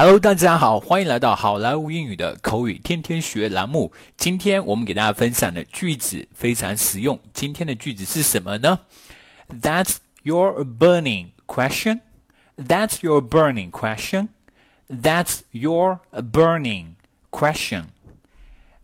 Hello，大家好，欢迎来到好莱坞英语的口语天天学栏目。今天我们给大家分享的句子非常实用。今天的句子是什么呢？That's your burning question. That's your burning question. That's your burning question.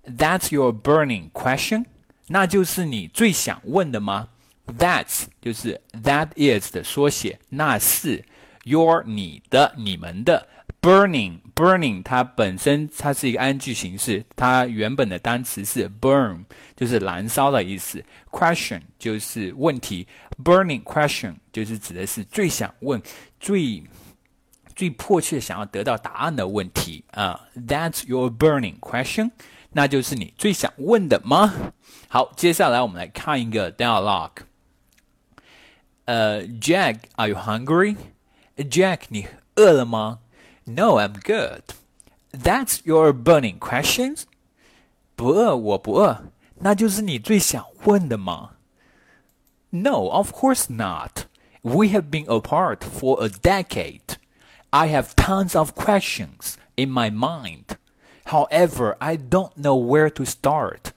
That's your burning question. 那就是你最想问的吗？That's 就是 that is 的缩写，那是 your 你的、你们的。 Burning burning 它本身它是一个 ing 形式，它原本的单词是 burn，就是燃烧的意思。question 就是问题，burning question 就是指的是最想问、最最迫切想要得到答案的问题啊。That's your burning question，那就是你最想问的吗？好，接下来我们来看一个 dialogue。呃，Jack，Are you hungry？Jack，你饿了吗 ？No, I'm good. That's your burning questions. 不饿，我不饿，那就是你最想问的吗？No, of course not. We have been apart for a decade. I have tons of questions in my mind. However, I don't know where to start.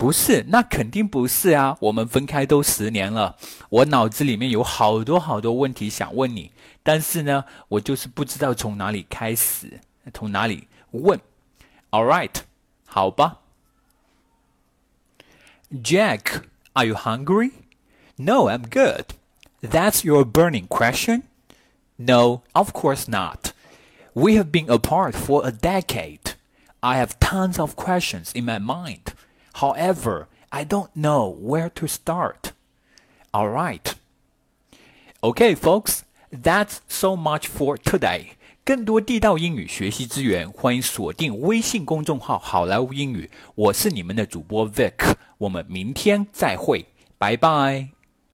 不是，那肯定不是啊！我们分开都十年了，我脑子里面有好多好多问题想问你，但是呢，我就是不知道从哪里开始，从哪里问。All right，好吧。Jack, are you hungry? No, I'm good. That's your burning question? No, of course not. We have been apart for a decade. I have tons of questions in my mind. However, I don't know where to start. All right. Okay, folks, that's so much for today. 更多地道英语学习资源，欢迎锁定微信公众号“好莱坞英语”。我是你们的主播 Vic，我们明天再会，拜拜。